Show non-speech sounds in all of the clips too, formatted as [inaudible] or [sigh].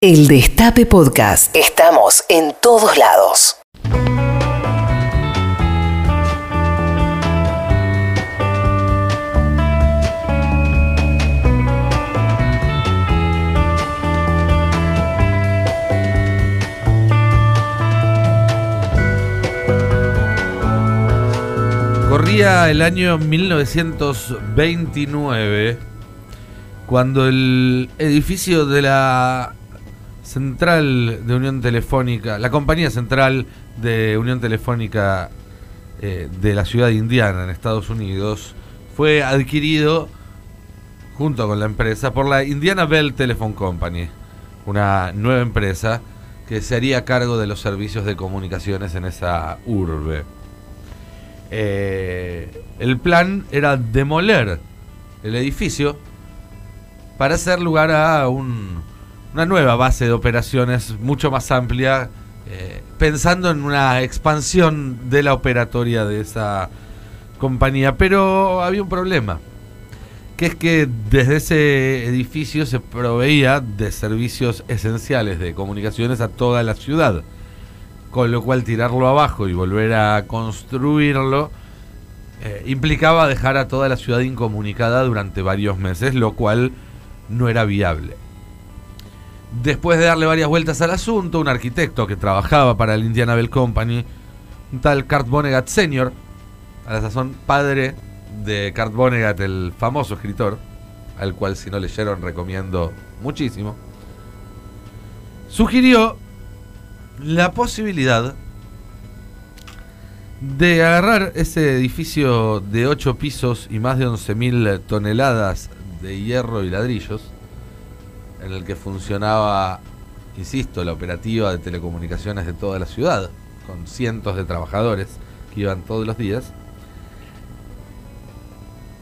El Destape Podcast. Estamos en todos lados. Corría el año 1929 cuando el edificio de la central de Unión Telefónica, la compañía central de Unión Telefónica eh, de la ciudad de Indiana, en Estados Unidos, fue adquirido junto con la empresa por la Indiana Bell Telephone Company, una nueva empresa que se haría cargo de los servicios de comunicaciones en esa urbe. Eh, el plan era demoler el edificio para hacer lugar a un, una nueva base de operaciones mucho más amplia, eh, pensando en una expansión de la operatoria de esa compañía. Pero había un problema, que es que desde ese edificio se proveía de servicios esenciales de comunicaciones a toda la ciudad con lo cual tirarlo abajo y volver a construirlo eh, implicaba dejar a toda la ciudad incomunicada durante varios meses, lo cual no era viable. Después de darle varias vueltas al asunto, un arquitecto que trabajaba para el Indiana Bell Company, un tal Kurt Vonnegut Sr., a la sazón padre de Kurt Vonnegut, el famoso escritor, al cual si no leyeron recomiendo muchísimo, sugirió la posibilidad de agarrar ese edificio de 8 pisos y más de 11.000 toneladas de hierro y ladrillos, en el que funcionaba, insisto, la operativa de telecomunicaciones de toda la ciudad, con cientos de trabajadores que iban todos los días,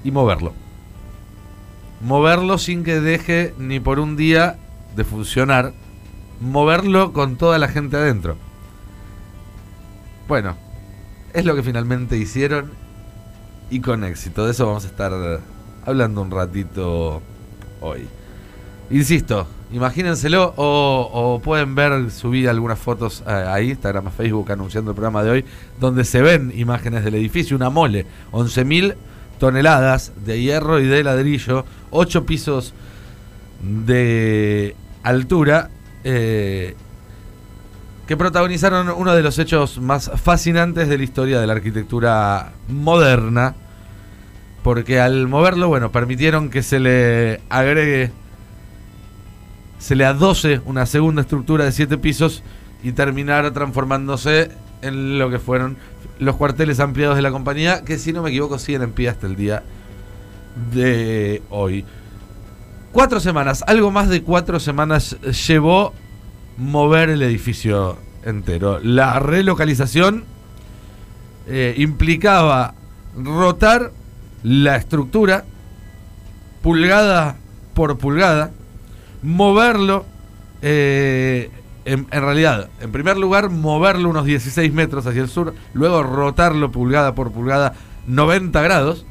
y moverlo. Moverlo sin que deje ni por un día de funcionar moverlo con toda la gente adentro. Bueno, es lo que finalmente hicieron y con éxito. De eso vamos a estar hablando un ratito hoy. Insisto, imagínenselo o, pueden ver, subir algunas fotos a, a, Instagram, a Facebook anunciando el programa de hoy, donde se ven imágenes del edificio, una mole, 11.000 toneladas de hierro y de ladrillo, 8 pisos de altura eh, que protagonizaron uno de los hechos más fascinantes de la historia de la arquitectura moderna, porque al moverlo, bueno, permitieron que se le agregue, se le adose una segunda estructura de siete pisos y terminara transformándose en lo que fueron los cuarteles ampliados de la compañía, que si no me equivoco siguen en pie hasta el día de hoy. Cuatro semanas, algo más de cuatro semanas llevó mover el edificio entero. La relocalización eh, implicaba rotar la estructura pulgada por pulgada, moverlo, eh, en, realidad, en primer lugar, moverlo unos 16 metros hacia el sur, luego rotarlo pulgada por pulgada 90 grados,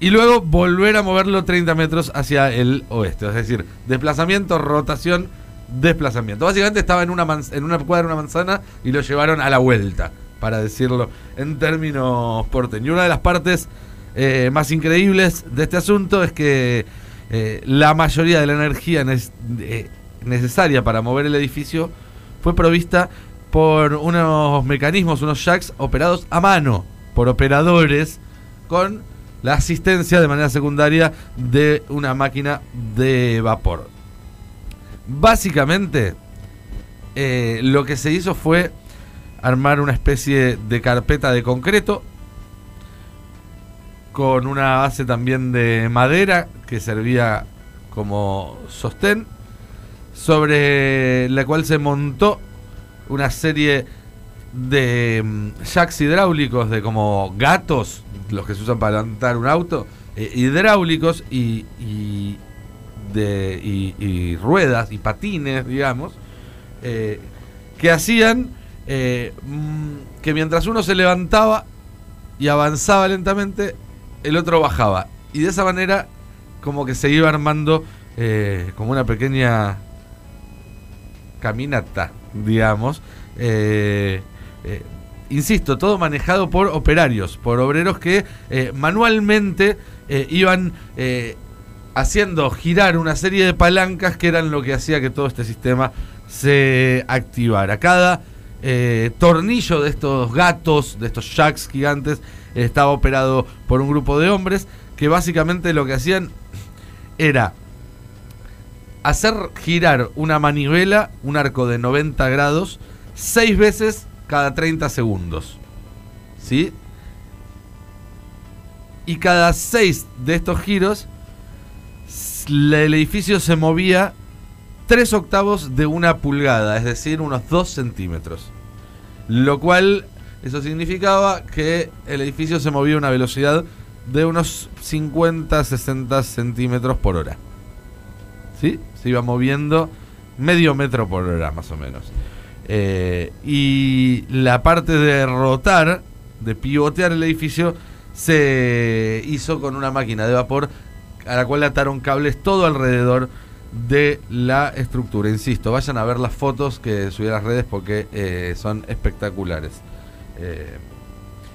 y luego volver a moverlo 30 metros hacia el oeste. Es decir, desplazamiento, rotación, desplazamiento. Básicamente estaba en una, en una cuadra, una manzana, y lo llevaron a la vuelta, para decirlo en términos porteños. Y una de las partes eh, más increíbles de este asunto es que eh, la mayoría de la energía eh, necesaria para mover el edificio fue provista por unos mecanismos, unos jacks operados a mano, por operadores con la asistencia de manera secundaria de una máquina de vapor. Básicamente, eh, lo que se hizo fue armar una especie de carpeta de concreto con una base también de madera que servía como sostén, sobre la cual se montó una serie de mm, jacks hidráulicos de como gatos los que se usan para levantar un auto, eh, hidráulicos y, de, y, ruedas y patines, digamos, eh, que hacían eh, mm, que mientras uno se levantaba y avanzaba lentamente, el otro bajaba. Y de esa manera como que se iba armando como una pequeña caminata, digamos. Eh, eh, insisto, todo manejado por operarios, por obreros que eh, manualmente iban haciendo girar una serie de palancas que eran lo que hacía que todo este sistema se activara. Cada tornillo de estos gatos, de estos jacks gigantes, estaba operado por un grupo de hombres que básicamente lo que hacían era hacer girar una manivela, un arco de 90 grados, seis veces cada 30 segundos. ¿Sí? Y cada seis de estos giros, el edificio se movía 3 octavos de una pulgada, es decir, unos 2 centímetros. Lo cual, eso significaba que el edificio se movía a una velocidad de unos 50-60 centímetros por hora. ¿Sí? Se iba moviendo medio metro por hora, más o menos. Eh, y la parte de rotar, de pivotear el edificio, se hizo con una máquina de vapor a la cual ataron cables todo alrededor de la estructura. Insisto, vayan a ver las fotos que subí a las redes porque eh, son espectaculares. Eh,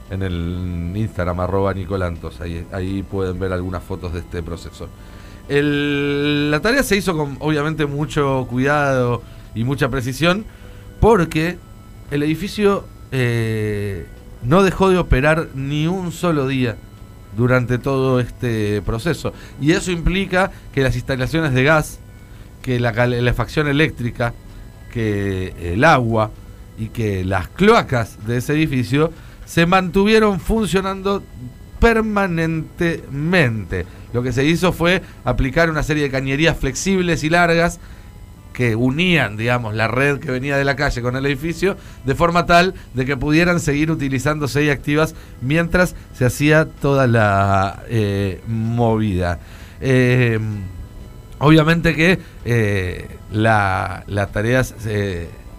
en el Instagram arroba Nicolantos, ahí, pueden ver algunas fotos de este proceso. la tarea se hizo con obviamente mucho cuidado y mucha precisión porque el edificio eh, no dejó de operar ni un solo día durante todo este proceso. Y eso implica que las instalaciones de gas, que la calefacción eléctrica, que el agua y que las cloacas de ese edificio se mantuvieron funcionando permanentemente. Lo que se hizo fue aplicar una serie de cañerías flexibles y largas que unían, digamos, la red que venía de la calle con el edificio, de forma tal de que pudieran seguir utilizándose y activas mientras se hacía toda la eh, movida. Eh, obviamente que eh, las tareas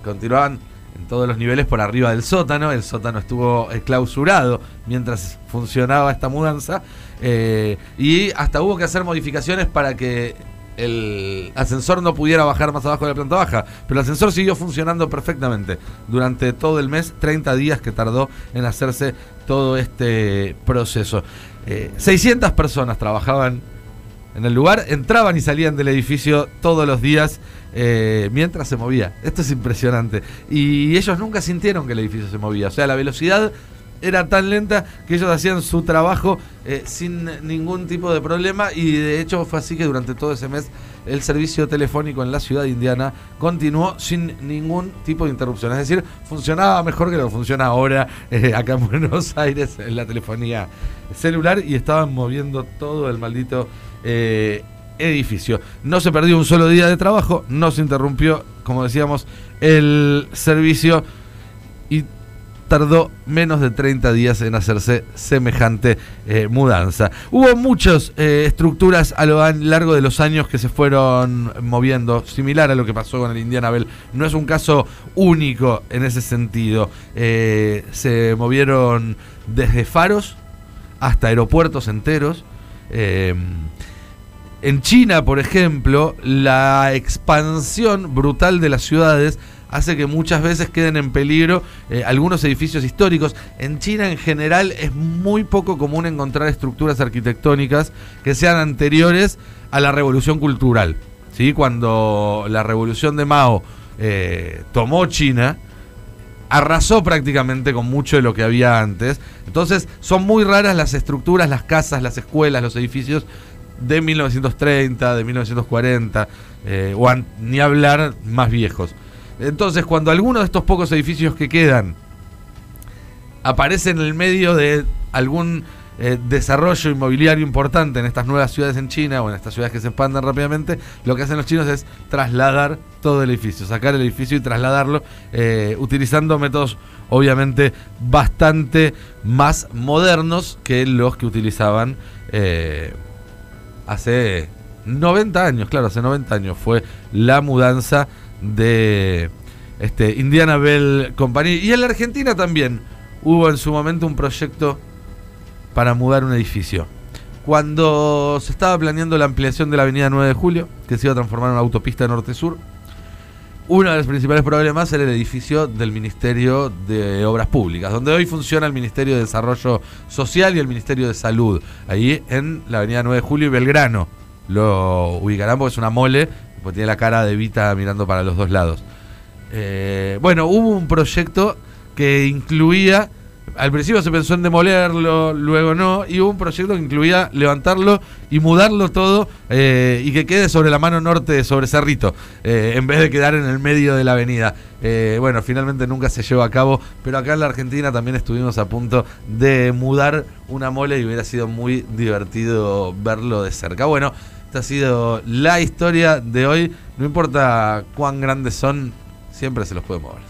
continuaban en todos los niveles por arriba del sótano. El sótano estuvo clausurado mientras funcionaba esta mudanza. y hasta hubo que hacer modificaciones para que el ascensor no pudiera bajar más abajo de la planta baja, pero el ascensor siguió funcionando perfectamente durante todo el mes, 30 días que tardó en hacerse todo este proceso. 600 eh, personas trabajaban en el lugar, entraban y salían del edificio todos los días eh, mientras se movía. Esto es impresionante. Y ellos nunca sintieron que el edificio se movía. O sea, la velocidad era tan lenta que ellos hacían su trabajo eh, sin ningún tipo de problema y de hecho fue así que durante todo ese mes el servicio telefónico en la ciudad de Indiana continuó sin ningún tipo de interrupción. Es decir, funcionaba mejor que lo que funciona ahora [laughs] eh, acá en Buenos Aires en la telefonía celular y estaban moviendo todo el maldito eh, edificio. No se perdió un solo día de trabajo, no se interrumpió, como decíamos, el servicio y tardó menos de 30 días en hacerse semejante eh, mudanza. Hubo muchas eh, estructuras a lo largo de los años que se fueron moviendo, similar a lo que pasó con el Indiana Bell. No es un caso único en ese sentido. Eh, se movieron desde faros hasta aeropuertos enteros. En China, por ejemplo, la expansión brutal de las ciudades hace que muchas veces queden en peligro eh, algunos edificios históricos. En China en general es muy poco común encontrar estructuras arquitectónicas que sean anteriores a la revolución cultural. ¿sí? Cuando la revolución de Mao eh, tomó China, arrasó prácticamente con mucho de lo que había antes. Entonces son muy raras las estructuras, las casas, las escuelas, los edificios de 1930, de 1940, eh, ni hablar más viejos. Entonces, cuando alguno de estos pocos edificios que quedan aparece en el medio de algún eh, desarrollo inmobiliario importante en estas nuevas ciudades en China o en estas ciudades que se expanden rápidamente, lo que hacen los chinos es trasladar todo el edificio, sacar el edificio y trasladarlo, eh, utilizando métodos obviamente bastante más modernos que los que utilizaban hace 90 años, claro, hace 90 años fue la mudanza de este, Indiana Bell Company. Y en la Argentina también hubo en su momento un proyecto para mudar un edificio. Cuando se estaba planeando la ampliación de la avenida 9 de Julio, que se iba a transformar en una autopista norte-sur, uno de los principales problemas era el edificio del Ministerio de Obras Públicas, donde hoy funciona el Ministerio de Desarrollo Social y el Ministerio de Salud, ahí en la avenida 9 de Julio y Belgrano. Lo ubicarán porque es una mole, porque tiene la cara de Vita mirando para los dos lados. Eh, bueno, hubo un proyecto que incluía al principio se pensó en demolerlo, luego no, y hubo un proyecto que incluía levantarlo y mudarlo todo eh, y que quede sobre la mano norte, sobre Cerrito, eh, en vez de quedar en el medio de la avenida. Eh, bueno, finalmente nunca se llevó a cabo, pero acá en la Argentina también estuvimos a punto de mudar una mole y hubiera sido muy divertido verlo de cerca. Bueno, esta ha sido la historia de hoy, no importa cuán grandes son, siempre se los puede mover.